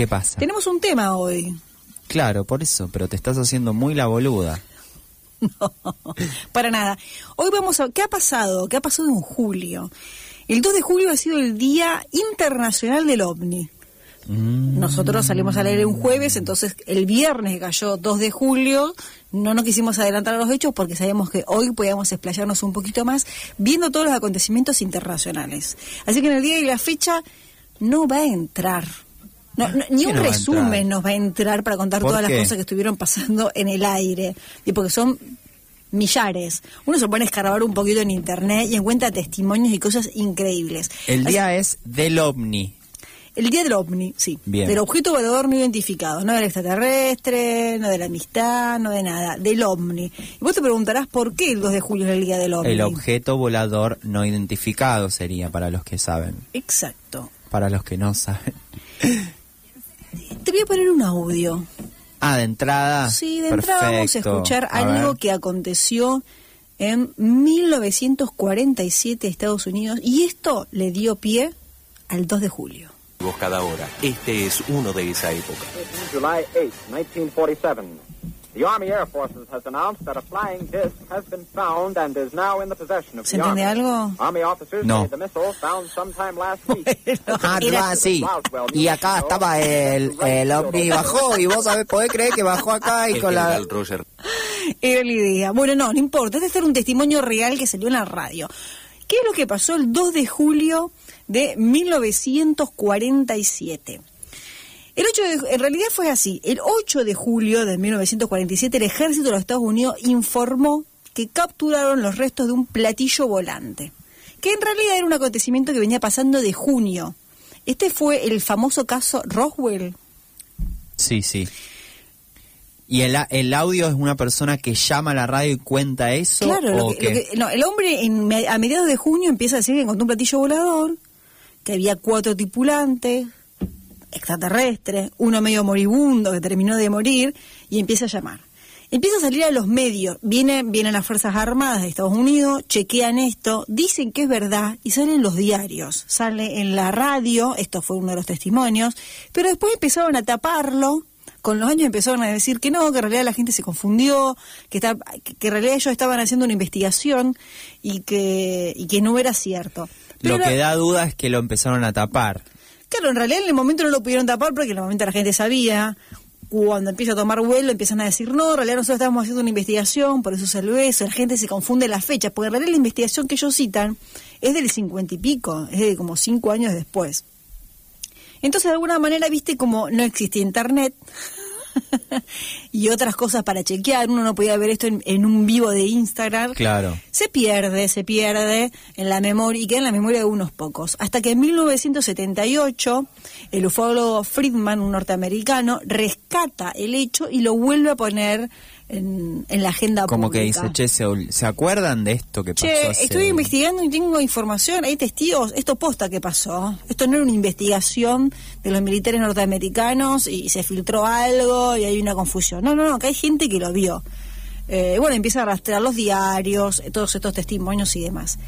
¿Qué pasa? Tenemos un tema hoy. Claro, por eso, pero te estás haciendo muy la boluda. No, para nada. Hoy vamos a... ¿Qué ha pasado? ¿Qué ha pasado en julio? El 2 de julio ha sido el Día Internacional del OVNI. Mm. Nosotros salimos a leer un jueves, entonces el viernes cayó 2 de julio, no nos quisimos adelantar a los hechos porque sabíamos que hoy podíamos explayarnos un poquito más viendo todos los acontecimientos internacionales. Así que en el día y la fecha no va a entrar. No, no, ni ¿Qué un resumen nos va a entrar para contar ¿Por todas las cosas que estuvieron pasando en el aire. Y porque son millares. Uno se pone a escarbar un poquito en internet y encuentra testimonios y cosas increíbles. El Así- día es del ovni. el día del ovni, sí. Bien. Del objeto volador no identificado, no del extraterrestre, no de la amistad, no de nada, del ovni. Y vos te preguntarás por qué el 2 de julio es el día del ovni. El objeto volador no identificado sería para los que saben. Exacto. Para los que no saben. Te voy a poner un audio. Ah, de entrada. Sí, de entrada vamos a Perfecto. escuchar A algo ver. que aconteció en 1947 Estados Unidos y esto le dio pie al 2 de julio. cada hora. Este es uno de esa época. July 8, 1947. The Army Air Forces has announced that a flying disc has been found and is now in the possession of ¿Se Army. algo? Army officers No. say the missile found sometime last week. Ah, Era- ah, sí. Y acá estaba el, el ovni bajó y vos sabés, podés creer que bajó acá y El con la... Era la idea. Bueno, no, no importa. Este es un testimonio real que salió en la radio. ¿Qué es lo que pasó el 2 de julio de 1947? El 8 de, en realidad fue así. El 8 de julio de 1947 el ejército de los Estados Unidos informó que capturaron los restos de un platillo volante, que en realidad era un acontecimiento que venía pasando de junio. Este fue el famoso caso Roswell. Sí, sí. ¿Y el, audio es una persona que llama a la radio y cuenta eso? Claro, lo que- lo qué? que- no, el hombre en a mediados de junio empieza a decir que encontró un platillo volador, que había cuatro tripulantes, extraterrestres, uno medio moribundo que terminó de morir, y empieza a llamar. Empieza a salir a los medios, vienen, vienen las Fuerzas Armadas de Estados Unidos, chequean esto, dicen que es verdad y salen los diarios, sale en la radio, esto fue uno de los testimonios, pero después empezaron a taparlo, con los años empezaron a decir que no, que en realidad la gente se confundió, que, está, que, que en realidad ellos estaban haciendo una investigación y que, y que no era cierto. Lo que da duda es que lo empezaron a tapar. Claro, en realidad en el momento no lo pudieron tapar porque en el momento la gente sabía. Cuando empieza a tomar vuelo empiezan a decir, no, en realidad nosotros estábamos haciendo una investigación, por eso salió eso. La gente se confunde las fechas, porque en realidad la investigación que ellos citan es del cincuenta y pico, es de como cinco años después. Entonces, de alguna manera, viste como no existía internet y otras cosas para chequear, uno no podía ver esto en, en un vivo de Instagram Claro. se pierde, se pierde en la memoria y queda en la memoria de unos pocos. Hasta que en 1978 el ufólogo Friedman, un norteamericano, rescata el hecho y lo vuelve a poner en, en la agenda Como que pública. dice, che, ¿se, ol- ¿se acuerdan de esto que pasó Che, hace- estoy investigando y tengo información, hay testigos, esto posta que pasó. Esto no era una investigación de los militares norteamericanos y se filtró algo y hay una confusión. No, no, no, que hay gente que lo vio. Eh, bueno, empieza a rastrear los diarios, todos estos testimonios y demás.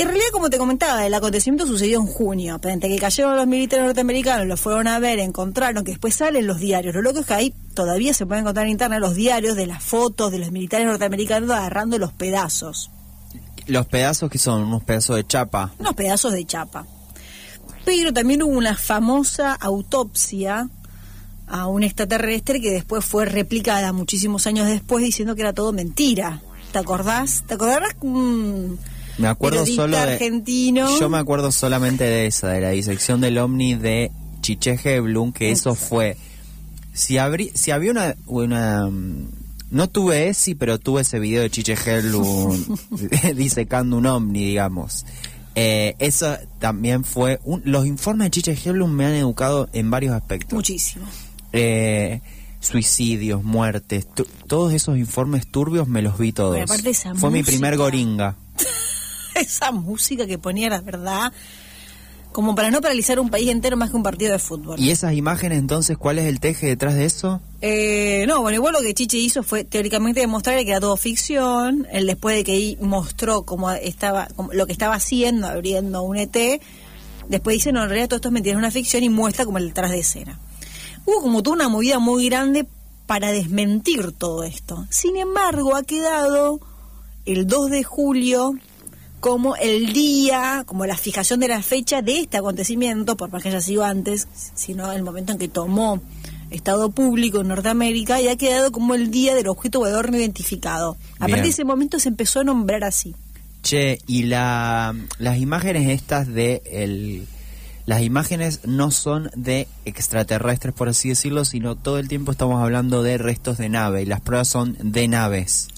En realidad, como te comentaba, el acontecimiento sucedió en junio. Pero entre que cayeron los militares norteamericanos, los fueron a ver, encontraron que después salen los diarios. Lo loco es que ahí todavía se pueden encontrar en internet los diarios de las fotos de los militares norteamericanos agarrando los pedazos. Los pedazos que son unos pedazos de chapa. unos pedazos de chapa. Pero también hubo una famosa autopsia a un extraterrestre que después fue replicada muchísimos años después diciendo que era todo mentira. ¿Te acordás? ¿Te acordarás? un Me acuerdo solo de... argentino. Yo me acuerdo solamente de esa, de la disección del ovni de Chiche Heblum, que eso fue... Si, habrí, si había una... una no tuve ese, pero tuve ese video de Chiche Heblum disecando un ovni, digamos. Eh, eso también fue... un- los informes de Chiche Heblum me han educado en varios aspectos. Muchísimo. Eh, suicidios, muertes, todos esos informes turbios me los vi todos. Fue mi primer goringa. Esa música que ponía, la verdad, como para no paralizar un país entero más que un partido de fútbol. ¿Y esas imágenes entonces cuál es el teje detrás de eso? Eh, no, bueno, igual lo que Chiche hizo fue teóricamente demostrar que era todo ficción. Él después de que ahí mostró cómo estaba, cómo- lo que estaba haciendo, abriendo un ET, Después dicen, no, en realidad todo esto es mentira, es una ficción y muestra como el detrás de escena. Hubo como toda una movida muy grande para desmentir todo esto. Sin embargo, ha quedado el 2 de julio como el día, como la fijación de la fecha de este acontecimiento, por más que haya sido antes, sino el momento en que tomó Estado público en Norteamérica y ha quedado como el día del objeto volador no identificado. A Bien. partir de ese momento se empezó a nombrar así. Che, y la, las imágenes estas de el, las imágenes no son de extraterrestres, por así decirlo, sino todo el tiempo estamos hablando de restos de nave y las pruebas son de naves.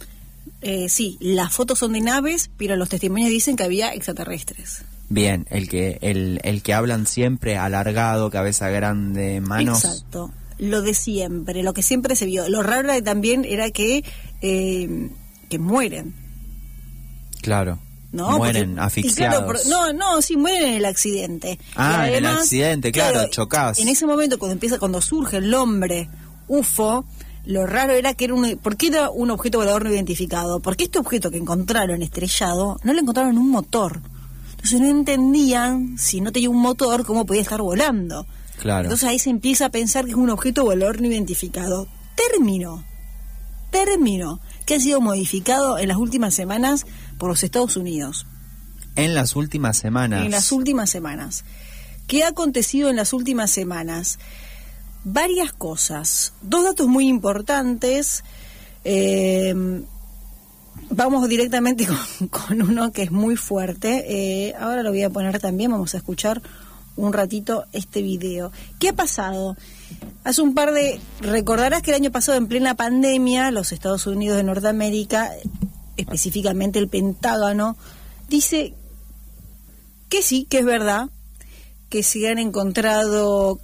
Eh, sí, las fotos son de naves, pero los testimonios dicen que había extraterrestres. Bien, el que el, el que hablan siempre alargado, cabeza grande, manos. Exacto. Lo de siempre, lo que siempre se vio. Lo raro también era que, eh, que mueren. Claro. ¿no? Mueren Porque- y asfixiados. claro, por- no, no, sí, mueren en el accidente. Ah, en el accidente, claro, chocados. En ese momento, cuando empieza, cuando surge el nombre UFO, lo raro era que era un... ¿Por qué era un objeto volador no identificado? Porque este objeto que encontraron estrellado, no lo encontraron en un motor. Entonces no entendían, si no tenía un motor, cómo podía estar volando. Claro. Entonces ahí se empieza a pensar que es un objeto volador no identificado. Término, término, que ha sido modificado en las últimas semanas por los Estados Unidos. En las últimas semanas. En las últimas semanas. ¿Qué ha acontecido en las últimas semanas? Varias cosas. Dos datos muy importantes. Eh, vamos directamente con, uno que es muy fuerte. Eh, ahora lo voy a poner también. Vamos a escuchar un ratito este video. ¿Qué ha pasado? Hace un par de... Recordarás que el año pasado, en plena pandemia, los Estados Unidos de Norteamérica, específicamente el Pentágono, dice que sí, que es verdad, que se han encontrado,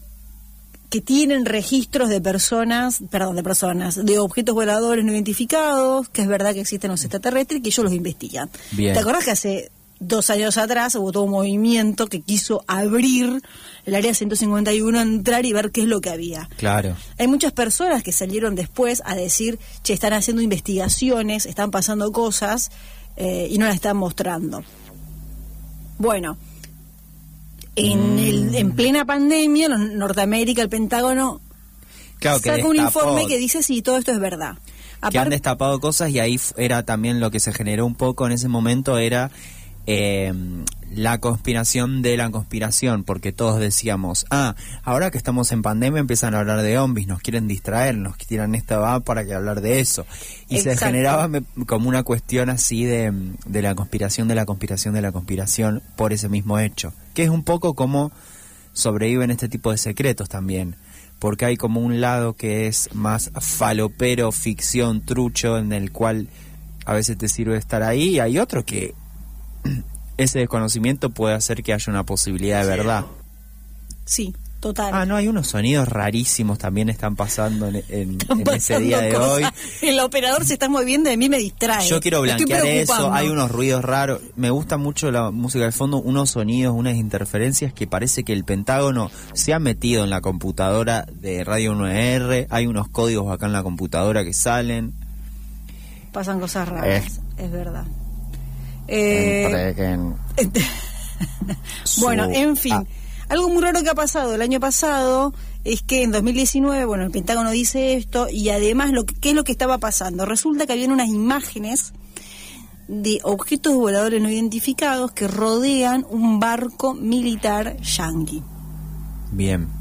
que tienen registros de personas, perdón, de personas, de objetos voladores no identificados, que es verdad que existen los extraterrestres y que ellos los investigan. Bien. ¿Te acordás que hace dos años atrás hubo todo un movimiento que quiso abrir el área 151, entrar y ver qué es lo que había? Claro. Hay muchas personas que salieron después a decir, che, están haciendo investigaciones, están pasando cosas eh, y no las están mostrando. Bueno, en, Mm. el, en plena pandemia, los- Norteamérica, el Pentágono, Claro, saca un informe que dice, sí, todo esto es verdad. que han destapado cosas y ahí era también lo que se generó un poco en ese momento era eh, la conspiración de la conspiración, porque todos decíamos, ah, ahora que estamos en pandemia empiezan a hablar de zombies, nos quieren distraer, nos tiran esta va para que hablar de eso. Y se generaba como una cuestión así de, de la conspiración, de la conspiración, de la conspiración por ese mismo hecho, que es un poco como sobreviven este tipo de secretos también porque hay como un lado que es más falopero, ficción, trucho, en el cual a veces te sirve estar ahí, y hay otro que ese desconocimiento puede hacer que haya una posibilidad de verdad. Sí, total. Ah, no, hay unos sonidos rarísimos también están pasando en, en- Están en ese día de cosas. hoy. El operador se está moviendo y a mí me distrae. Yo quiero blanquear eso, hay unos ruidos raros. Me gusta mucho la música del fondo, unos sonidos, unas interferencias que parece que el Pentágono se ha metido en la computadora de Radio 9R. Hay unos códigos acá en la computadora que salen. Pasan cosas raras, es verdad. Eh, bueno, en fin. Ah, Algo muy raro que ha pasado el año pasado es que en 2019, bueno, el Pentágono dice esto y además, lo que, ¿qué es lo que estaba pasando? Resulta que habían unas imágenes de objetos voladores no identificados que rodean un barco militar yanqui. bien.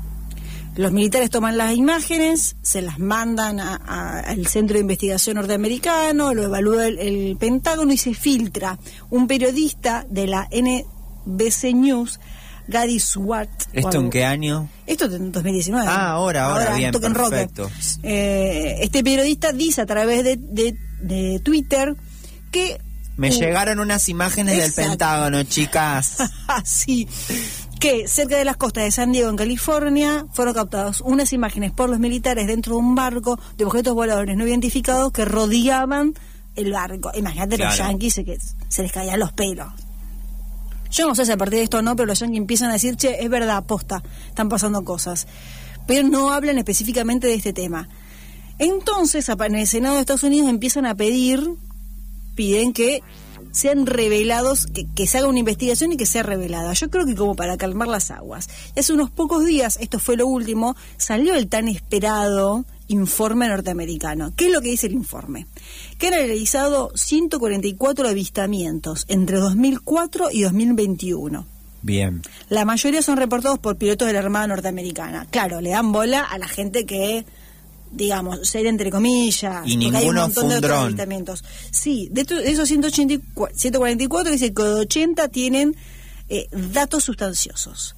Los militares toman las imágenes, se las mandan a- a- al Centro de Investigación Norteamericano, lo evalúa el, el Pentágono y se filtra. Un periodista de la NBC News, Gady Swart. ¿Esto en qué año? Esto en 2019. Ah, ahora, ahora, bien, toque en roque. perfecto. Eh, este periodista dice a través de, de- de Twitter que... Me llegaron unas imágenes Exacto. del Pentágono, chicas. Así que cerca de las costas de San Diego, en California, fueron captadas unas imágenes por los militares dentro de un barco de objetos voladores no identificados que rodeaban el barco. Imagínate los Claro. yanquis se, que se les caían los pelos. Yo no sé si a partir de esto o no, pero los yanquis empiezan a decir, che, es verdad, posta, están pasando cosas. Pero no hablan específicamente de este tema. Entonces, en el Senado de Estados Unidos empiezan a pedir, piden que sean revelados, que, que se haga una investigación y que sea revelada. Yo creo que como para calmar las aguas. Y hace unos pocos días, esto fue lo último, salió el tan esperado informe norteamericano. ¿Qué es lo que dice el informe? Que han realizado 144 avistamientos entre 2004 y 2021. Bien. La mayoría son reportados por pilotos de la Armada norteamericana. Claro, le dan bola a la gente que, digamos, seria entre comillas. Y porque hay un montón fue de otros dron. avistamientos. Sí, de esos 184, 144 dice que 80 tienen eh, datos sustanciosos.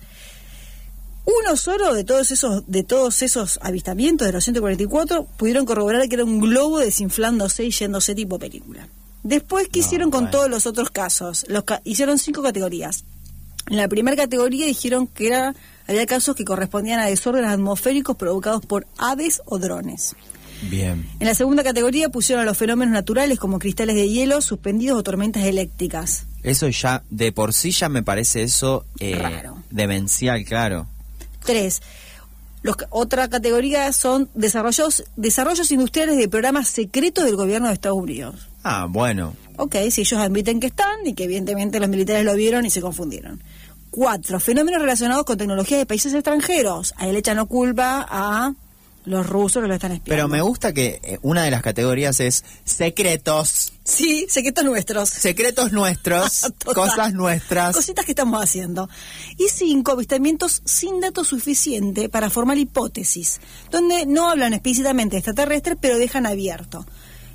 Uno solo de todos esos de todos esos avistamientos de los 144 pudieron corroborar que era un globo desinflándose y yéndose tipo película. Después, ¿qué No, hicieron con bueno. todos los otros casos? Los ca- hicieron cinco categorías. En la primera categoría dijeron que era había casos que correspondían a desórdenes atmosféricos provocados por aves o drones. Bien. En la segunda categoría pusieron a los fenómenos naturales como cristales de hielo suspendidos o tormentas eléctricas. Eso ya, de por sí ya me parece eso eh, Raro. demencial, claro. Tres. Los, otra categoría son desarrollos, desarrollos industriales de programas secretos del gobierno de Estados Unidos. Ah, bueno. Ok, si ellos admiten que están y que evidentemente los militares lo vieron y se confundieron. Cuatro, fenómenos relacionados con tecnología de países extranjeros. Ahí le echan la culpa a los rusos que lo están espiando. Pero me gusta que eh, una de las categorías es secretos. Sí, secretos nuestros. Secretos nuestros, cosas nuestras. Cositas que estamos haciendo. Y cinco, avistamientos sin datos suficiente para formar hipótesis, donde no hablan explícitamente de extraterrestres, pero dejan abierto.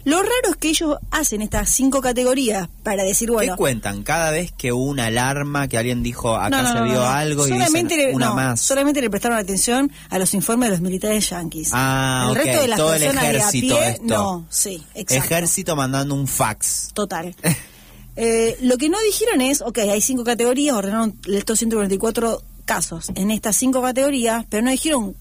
Lo raro es que ellos hacen estas cinco categorías para decir, bueno, ¿Qué cuentan? Cada vez que hubo una alarma, que alguien dijo acá no, no, se vio no. algo y solamente dicen le, una más. solamente le prestaron atención a los informes de los militares yanquis. Ah, el ok, resto de las todo el personas de a ejército pie, esto. no, sí, exacto. Ejército mandando un fax. Total. Eh, lo que no dijeron es, ok, hay cinco categorías, ordenaron estos 144 casos en estas cinco categorías, pero no dijeron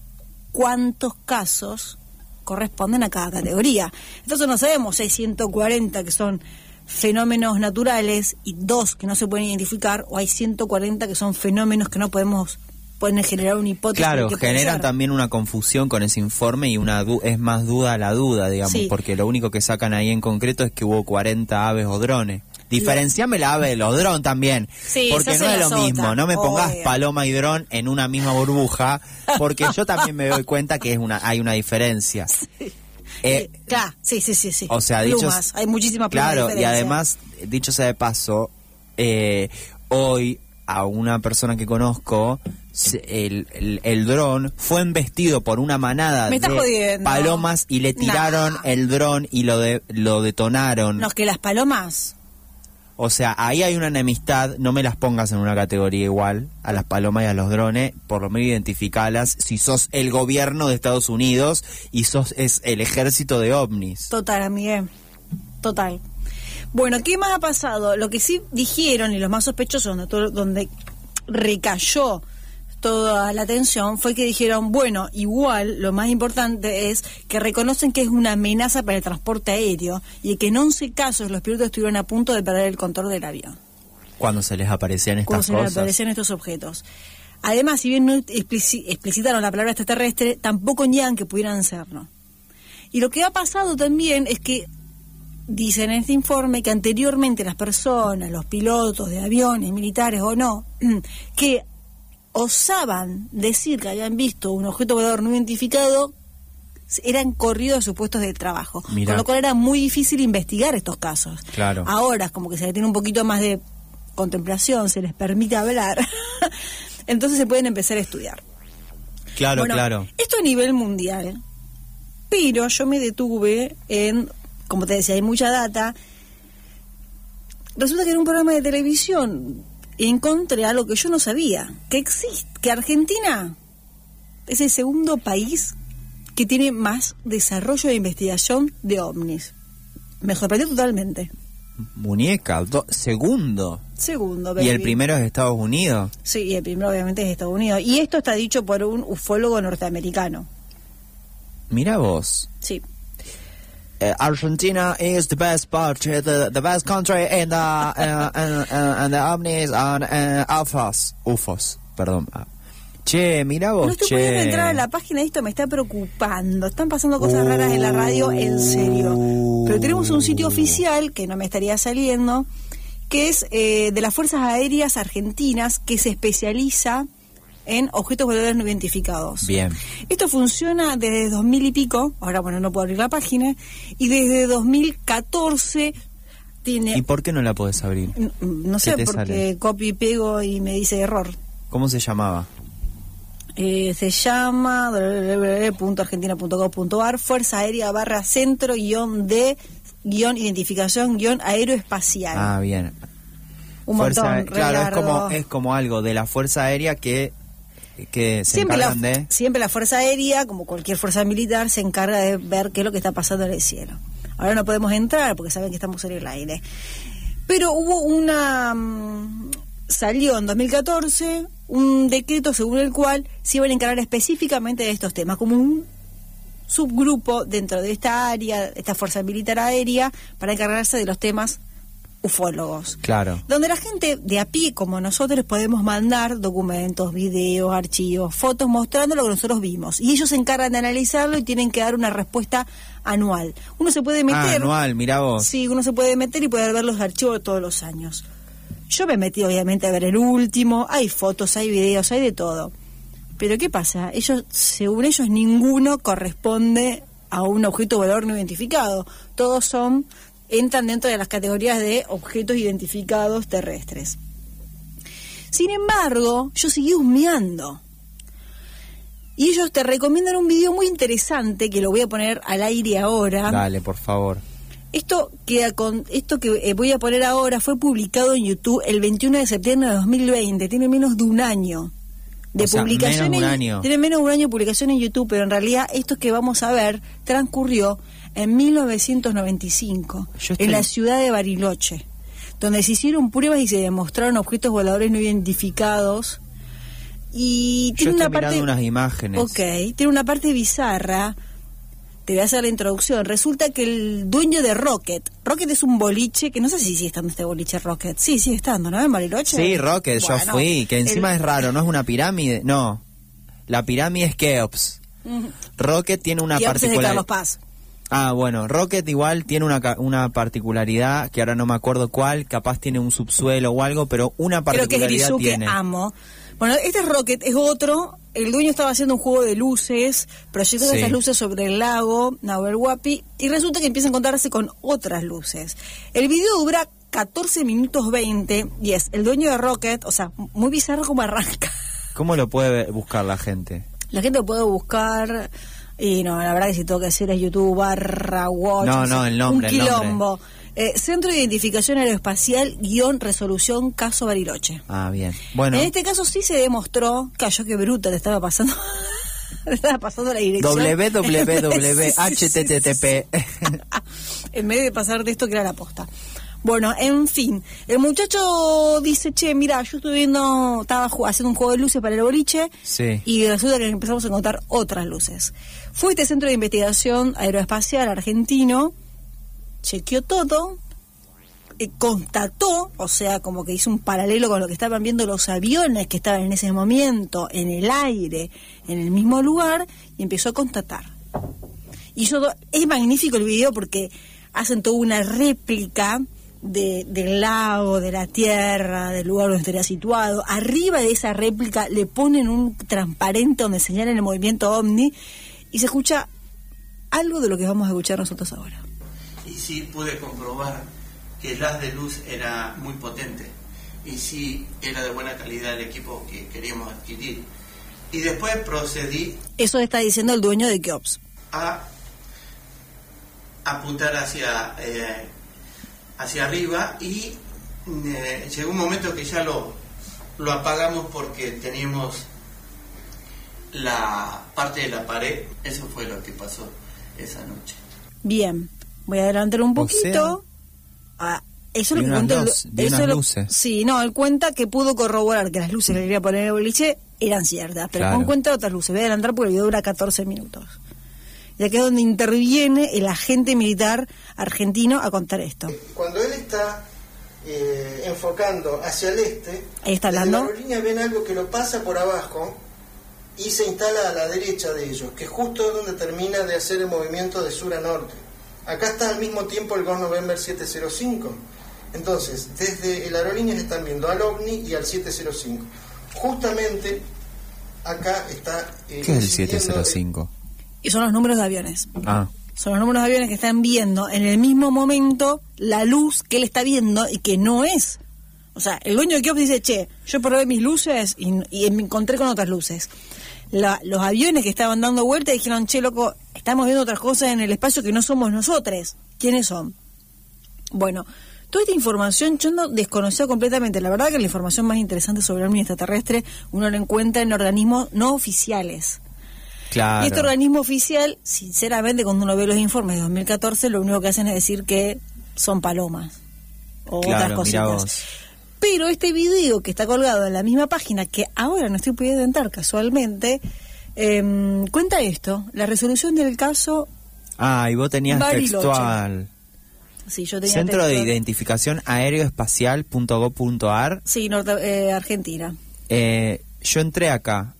cuántos casos corresponden a cada categoría. Entonces no sabemos si hay 140 que son fenómenos naturales y dos que no se pueden identificar, o hay 140 que son fenómenos que no podemos pueden generar una hipótesis. Claro, generan también una confusión con ese informe y una du- es más duda la duda, digamos, Sí. porque lo único que sacan ahí en concreto es que hubo 40 aves o drones. Diferenciame la ave de los drones también, Sí, porque no es lo mismo, no me pongas obvio. paloma y dron en una misma burbuja, porque yo también me doy cuenta que es una hay una diferencia. Eh, Eh, claro, sí, sí, sí, sí. o sea, dicho plumas, hay muchísimas plumas Claro, y además, dicho sea de paso, eh, hoy a una persona que conozco, el, el, el dron fue embestido por una manada de jodiendo. palomas y le tiraron Nah. el dron y lo, de, lo detonaron. No, es que las palomas O sea, ahí hay una enemistad, no me las pongas en una categoría igual a las palomas y a los drones, por lo menos identificalas si sos el gobierno de Estados Unidos y sos es el ejército de ovnis. Total, Miguel. Total. Bueno, ¿qué más ha pasado? Lo que sí dijeron y los más sospechosos donde, donde recayó toda la atención fue que dijeron, bueno, igual lo más importante es que reconocen que es una amenaza para el transporte aéreo y que en 11 casos los pilotos estuvieron a punto de perder el control del avión Cuando se les aparecían cuando estas se les cosas. aparecen estos objetos. Además, si bien no explici- explicitaron la palabra extraterrestre, tampoco niegan que pudieran serlo. Y lo que ha pasado también es que dicen en este informe que anteriormente las personas, los pilotos de aviones, militares o no, que osaban decir que habían visto un objeto volador no identificado, eran corridos de sus puestos de trabajo. Mirá. Con lo cual era muy difícil investigar estos casos. Claro. Ahora, como que se le tiene un poquito más de contemplación, se les permite hablar, entonces se pueden empezar a estudiar. Claro, Bueno, claro. Esto a nivel mundial. Pero yo me detuve en, como te decía, hay mucha data. Resulta que en un programa de televisión encontré algo que yo no sabía, que existe, que Argentina es el segundo país que tiene más desarrollo de investigación de ovnis. Me sorprendió totalmente. Muñeca, do- segundo. Segundo, Y el primero es Estados Unidos. Sí, y el primero obviamente es Estados Unidos. Y esto está dicho por un ufólogo norteamericano. Mira vos. Sí. Eh, Argentina is the best part, the, the best country in the, uh, and, and the ovnis and uh, UFOs. UFOs, perdón. Ah. Che, mira vos, No estoy che. pudiendo entrar a la página y esto me está preocupando. Están pasando cosas raras en la radio, en serio. Pero tenemos un sitio oficial que no me estaría saliendo, que es eh, de las Fuerzas Aéreas Argentinas, que se especializa en objetos voladores no identificados. Bien. Esto funciona desde 2000 y pico, ahora bueno, no puedo abrir la página, y desde 2014 tiene... ¿Y por qué no la podés abrir? N- No ¿Qué sé, porque sale? copio y pego y me dice error. ¿Cómo se llamaba? Eh, se llama www.argentina.gov.ar Fuerza Aérea barra centro guion de guion identificación guion aeroespacial. Ah, bien. Un Fuerza- montón, claro, es como, es como algo de la Fuerza Aérea que, que se siempre la, de... siempre la Fuerza Aérea, como cualquier fuerza militar, se encarga de ver qué es lo que está pasando en el cielo. Ahora no podemos entrar porque saben que estamos en el aire. Pero hubo una... mm, Salió en 2014 un decreto según el cual se iban a encargar específicamente de estos temas, como un subgrupo dentro de esta área, esta Fuerza Militar Aérea, para encargarse de los temas ufólogos Claro. donde la gente de a pie como nosotros podemos mandar documentos, videos, archivos, fotos mostrando lo que nosotros vimos y ellos se encargan de analizarlo y tienen que dar una respuesta anual. Uno se puede Ah, meter, anual, mirá vos. sí, uno se puede meter y poder ver los archivos todos los años. Yo me metí obviamente a ver el último, hay fotos, hay videos, hay de todo. Pero ¿qué pasa? Ellos, según ellos, ninguno corresponde a un objeto valor no identificado. Todos son, entran dentro de las categorías de objetos identificados terrestres. Sin embargo, yo seguí husmeando. Y ellos te recomiendan un video muy interesante que lo voy a poner al aire ahora. Dale, por favor. Esto con esto que eh, voy a poner ahora fue publicado en YouTube el 21 de septiembre de 2020, tiene menos de un año de O sea, publicación. menos de un en- año. Tiene menos de un año de publicación en YouTube, pero en realidad esto que vamos a ver transcurrió en 1995 Yo estoy- en la ciudad de Bariloche, donde se hicieron pruebas y se demostraron objetos voladores no identificados. Y Yo tiene estoy una parte mirando unas imágenes. Ok, tiene una parte bizarra. Te voy a hacer la introducción. Resulta que el dueño de Rocket, Rocket es un boliche que no sé si sigue estando este boliche Rocket. Sí, sigue estando, ¿no? En Bariloche. Sí, Rocket, yo fui, que encima el- es raro, no es una pirámide, no. La pirámide es Keops. Rocket tiene una particularidad. Ah, bueno, Rocket igual tiene una, una particularidad que ahora no me acuerdo cuál, capaz tiene un subsuelo o algo, pero una Creo que es particularidad Grizuke tiene. Amo. Bueno, este es Rocket, es otro. El dueño estaba haciendo un juego de luces, proyectando Sí. esas luces sobre el lago Nahuel Huapi, y resulta que empieza a encontrarse con otras luces. El video dura 14 minutos 20 y es el dueño de Rocket, o sea, muy bizarro como arranca. ¿Cómo lo puede buscar la gente? La gente lo puede buscar y no, la verdad que si tengo que decir es YouTube barra watch. No, no, el nombre, Un el quilombo. Eh, Centro de Identificación Aeroespacial guion resolución caso Bariloche. Ah, bien. Bueno, En este caso sí se demostró, cayó que bruta te estaba pasando. te estaba pasando la dirección. www.http. en vez de pasar de esto que era la posta. Bueno, en fin, el muchacho dice, che, mira, yo estuve viendo, estaba haciendo un juego de luces para el boliche Sí. y resulta que empezamos a encontrar otras luces. Fue este centro de investigación aeroespacial argentino, chequeó todo, eh, constató, o sea, como que hizo un paralelo con lo que estaban viendo los aviones que estaban en ese momento en el aire, en el mismo lugar, y empezó a constatar. Y eso es magnífico el video porque hacen toda una réplica de- del lago, de la tierra, del lugar donde estaría situado. Arriba de esa réplica le ponen un transparente donde señalan el movimiento ovni y se escucha algo de lo que vamos a escuchar nosotros ahora. y sí pude comprobar que el haz de luz era muy potente y sí era de buena calidad el equipo que queríamos adquirir. Y después procedí Eso está diciendo el dueño de Keops. a apuntar hacia, eh, hacia arriba y eh, llegó un momento que ya lo, lo apagamos porque teníamos la parte de la pared. Eso fue lo que pasó esa noche. Bien, voy a adelantar un O poquito. Ah, eso es lo que cuenta el- luz- eso lo- luces. Sí, no, él cuenta que pudo corroborar que las luces que quería poner en el boliche eran ciertas, pero Claro. con cuenta otras luces. Voy a adelantar porque el video dura 14 minutos. Y aquí es donde interviene el agente militar argentino a contar esto. Cuando él está eh, enfocando hacia el este, Ahí está hablando. la aerolínea ven algo que lo pasa por abajo y se instala a la derecha de ellos, que justo es donde termina de hacer el movimiento de sur a norte. Acá está al mismo tiempo el Ghost November 705, Entonces, desde el aerolínea están viendo al OVNI y al 705. Justamente acá está... eh, ¿Qué es el incidiendo- 705? Y son los números de aviones. Ah, Son los números de aviones que están viendo en el mismo momento la luz que él está viendo y que no es. O sea, el dueño de Kiosk dice, che, yo probé mis luces y, y me encontré con otras luces. La- los aviones que estaban dando vuelta dijeron, che, loco, estamos viendo otras cosas en el espacio que no somos nosotros. ¿Quiénes son? Bueno, toda esta información yo no desconocía completamente. La verdad que la información más interesante sobre el extraterrestre uno la encuentra en organismos no oficiales. Claro. Y este organismo oficial, sinceramente, cuando uno ve los informes de 2014, lo único que hacen es decir que son palomas o Claro, otras cositas. Pero este video que está colgado en la misma página, que ahora no estoy pudiendo entrar casualmente, em, cuenta esto, la resolución del caso, Ah, y vos tenías Bariloche. textual. sí, yo tenía Centro de texto- Identificación Aeroespacial.gov.ar. Sí, norte- eh, Argentina. Eh, yo entré acá.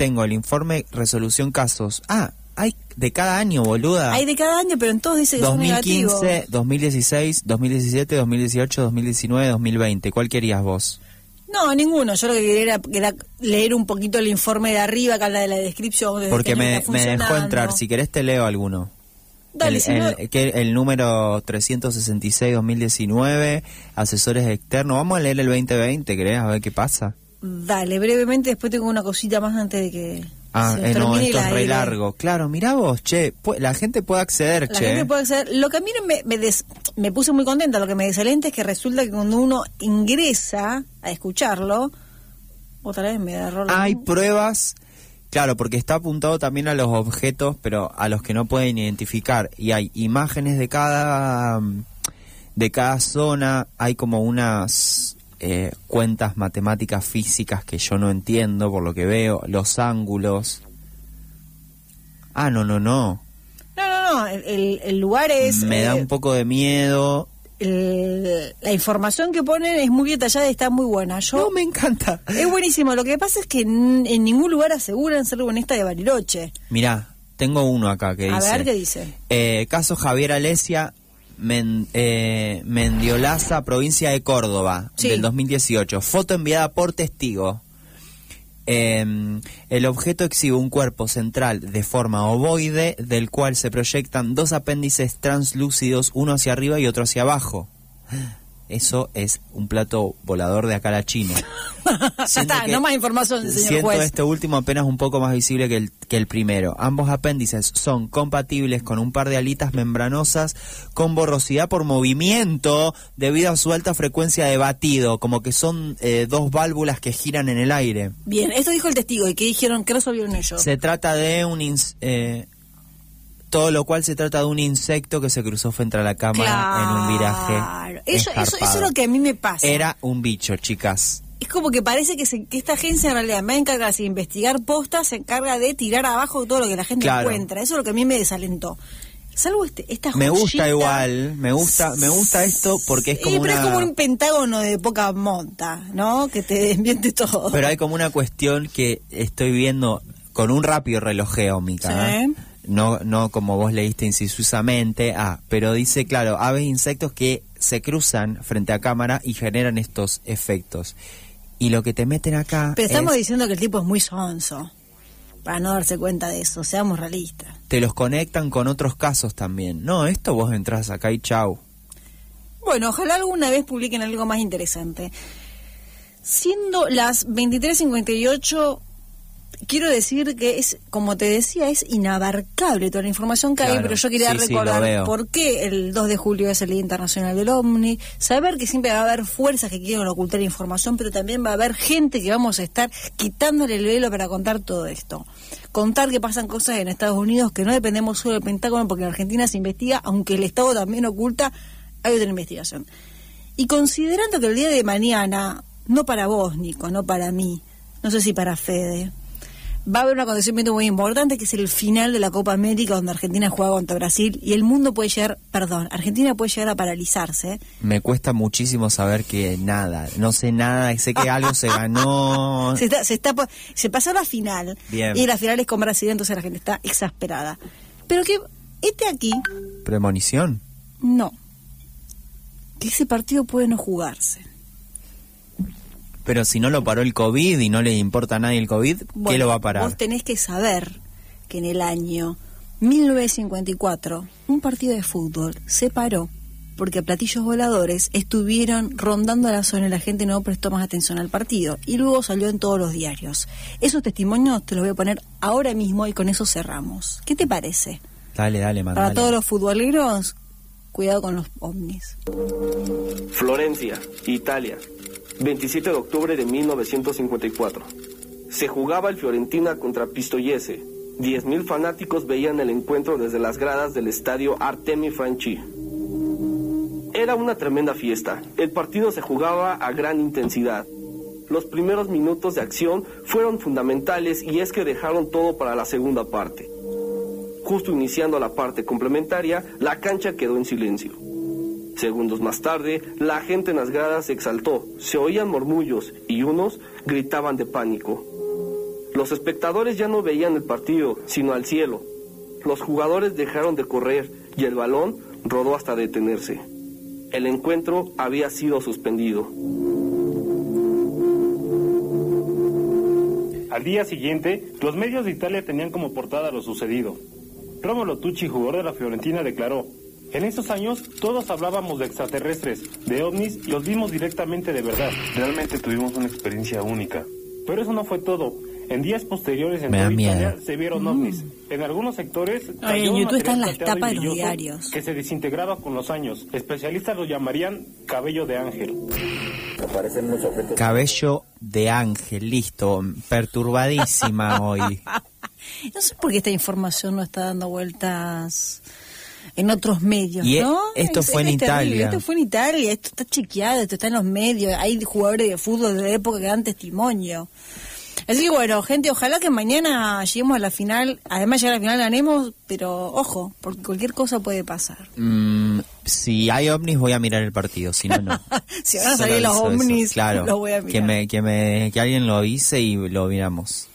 Tengo el informe resolución casos. Ah, hay de cada año, boluda. Hay de cada año, pero en todos dice que son negativos. 2015, 2016, 2017, 2018, 2019, 2020. ¿Cuál querías vos? No, ninguno. Yo lo que quería era, era leer un poito el informe de arriba, que habla de la descripción. de Porque me, dejó entrar. Si querés te leo alguno. Dale, el, si no- el- el número 366-2019, asesores externos. Vamos a leer el 2020, ¿querés? A ver qué pasa. Dale, brevemente, después tengo una cosita más antes de que Ah, se nos eh, no, esto es re largo. Claro, mirá vos, che, la gente puede acceder, La che. gente puede acceder. Lo que a mí me, me, des- me puse muy contenta, lo que me desalenta es que resulta que cuando uno ingresa a escucharlo, otra vez me agarró la... Hay pruebas, claro, porque está apuntado también a los objetos, pero a los que no pueden identificar. Y hay imágenes de cada, de cada zona, hay como unas eh, cuentas matemáticas físicas que yo no entiendo por lo que veo, los ángulos. Ah, no, no, no. No, no, no, el, el- lugar es... Me da eh, un poco de miedo. el- la información que ponen es muy detallada y está muy buena. Yo... No, me encanta. Es buenísimo. Lo que pasa es que en, en ningún lugar aseguran ser buenista de Bariloche. Mirá, tengo uno acá que A dice... ver qué dice. Eh, caso Javier Alesia, Men- eh, Mendiolaza, provincia de Córdoba, Sí. del 2018. Foto enviada por testigo. Eh, el objeto exhibe un cuerpo central de forma ovoide, del cual se proyectan dos apéndices translúcidos, uno hacia arriba y otro hacia abajo. Eso es un plato volador de acá a la China. ya está, no más información, señor Siento juez. este último apenas un poco más visible que el, que el primero. Ambos apéndices son compatibles con un par de alitas membranosas con borrosidad por movimiento debido a su alta frecuencia de batido, como que son eh, dos válvulas que giran en el aire. Bien, esto dijo el testigo. ¿Y qué dijeron? ¿Qué resolvieron ellos? Se trata de un... eh, todo lo cual se trata de un insecto que se cruzó frente a la cámara en un viraje. Eso, eso, eso es lo que a mí me pasa. Era un bicho, chicas. Es como que parece que, se- que esta agencia en realidad, en vez de investigar postas, se encarga de tirar abajo todo lo que la gente Claro. encuentra. Eso es lo que a mí me desalentó. Salvo este, esta Me gusta igual, me gusta, me gusta esto porque es Sí, como pero una... es como un pentágono de poca monta, ¿no? Que te desmiente todo. Pero hay como una cuestión que estoy viendo con un rápido relojeo, Mica. ¿eh? No, no como vos leíste insisusamente, ah, pero dice, claro, aves e insectos que se cruzan frente a cámara y generan estos efectos. Y lo que te meten acá Pero estamos es- diciendo que el tipo es muy sonso. Para no darse cuenta de eso, seamos realistas. te los conectan con otros casos también. No, esto vos entras acá y chau. Bueno, ojalá alguna vez publiquen algo más interesante. Siendo las 23.58, quiero decir que es, como te decía, es inabarcable toda la información que hay, pero yo quería sí, recordar por qué el 2 de julio es el Día Internacional del OVNI, saber que siempre va a haber fuerzas que quieren ocultar información, pero también va a haber gente que vamos a estar quitándole el velo para contar todo esto. Contar que pasan cosas en Estados Unidos que no dependemos solo del Pentágono, porque en Argentina se investiga, aunque el Estado también oculta, hay otra investigación. Y considerando que el día de mañana, no para vos, Nico, no para mí, no sé si para Fede, va a haber un acontecimiento muy importante que es el final de la Copa América donde Argentina juega contra Brasil y el mundo puede llegar, perdón, Argentina puede llegar a paralizarse. Me cuesta muchísimo saber que nada, no sé nada, sé que algo se ganó. Se, está, se, está, se pasó la final Bien. y la final es con Brasil, entonces la gente está exasperada. Pero que este aquí, Premonición. no. que ese partido puede no jugarse. Pero si no lo paró el COVID y no le importa a nadie el COVID, ¿qué lo va a parar? Vos tenés que saber que en el año 1954 un partido de fútbol se paró porque platillos voladores estuvieron rondando la zona y la gente no prestó más atención al partido y luego salió en todos los diarios. Esos testimonios te los voy a poner ahora mismo y con eso cerramos. ¿Qué te parece? Dale, dale, mandale. Para todos los futboleros, cuidado con los ovnis. Florencia, Italia, 27 de octubre de 1954. Se jugaba el Fiorentina contra Pistoiese. 10.000 fanáticos veían el encuentro desde las gradas del estadio Artemi Franchi. Era una tremenda fiesta. El partido se jugaba a gran intensidad. Los primeros minutos de acción fueron fundamentales y es que dejaron todo para la segunda parte. Justo iniciando la parte complementaria, la cancha quedó en silencio. Segundos más tarde, la gente en las gradas se exaltó, se oían murmullos y unos gritaban de pánico. Los espectadores ya no veían el partido, sino al cielo. Los jugadores dejaron de correr y el balón rodó hasta detenerse. El encuentro había sido suspendido. Al día siguiente, los medios de Italia tenían como portada lo sucedido. Romolo Tucci, jugador de la Fiorentina, declaró, en esos años todos hablábamos de extraterrestres, de ovnis y los vimos directamente de verdad. Realmente tuvimos una experiencia única. Pero eso no fue todo. En días posteriores en toda Italia se vieron ovnis. En algunos sectores Ay, cayó en un YouTube están las tapas de los diarios. que se desintegraba con los años. Especialistas lo llamarían cabello de ángel. Cabello de ángel, listo. Perturbadísima hoy. No sé por qué esta información no está dando vueltas en otros medios, Y e- ¿no? esto fue en terrible. Italia. Esto fue en Italia, esto está chequeado, esto está en los medios. Hay jugadores de fútbol de la época que dan testimonio. Así que bueno, gente, ojalá que mañana lleguemos a la final. Además, llegar a la final ganemos, pero ojo, porque cualquier cosa puede pasar. Mm, si hay ovnis voy a mirar el partido, si no, no. Si van a salir los eso, ovnis, claro, los voy a Que, mirar. me, que, me, que alguien lo avise y lo miramos.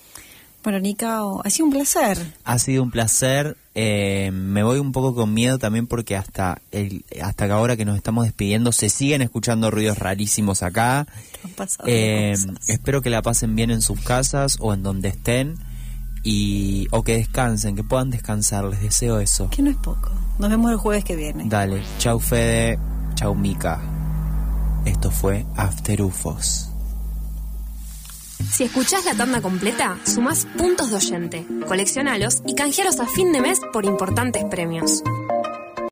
Bueno, Nicao, ha sido un placer. Ha sido un placer. Eh, me voy un poco con miedo también porque hasta el, hasta ahora que nos estamos despidiendo se siguen escuchando ruidos rarísimos acá. Eh, espero que la pasen bien en sus casas o en donde estén y o que descansen, que puedan descansar. Les deseo eso. Que no es poco. Nos vemos el jueves que viene. Dale, chau Fede, chau Mica. Esto fue After UFOs. Si escuchás la tanda completa, sumás puntos de oyente, coleccionalos y canjealos a fin de mes por importantes premios.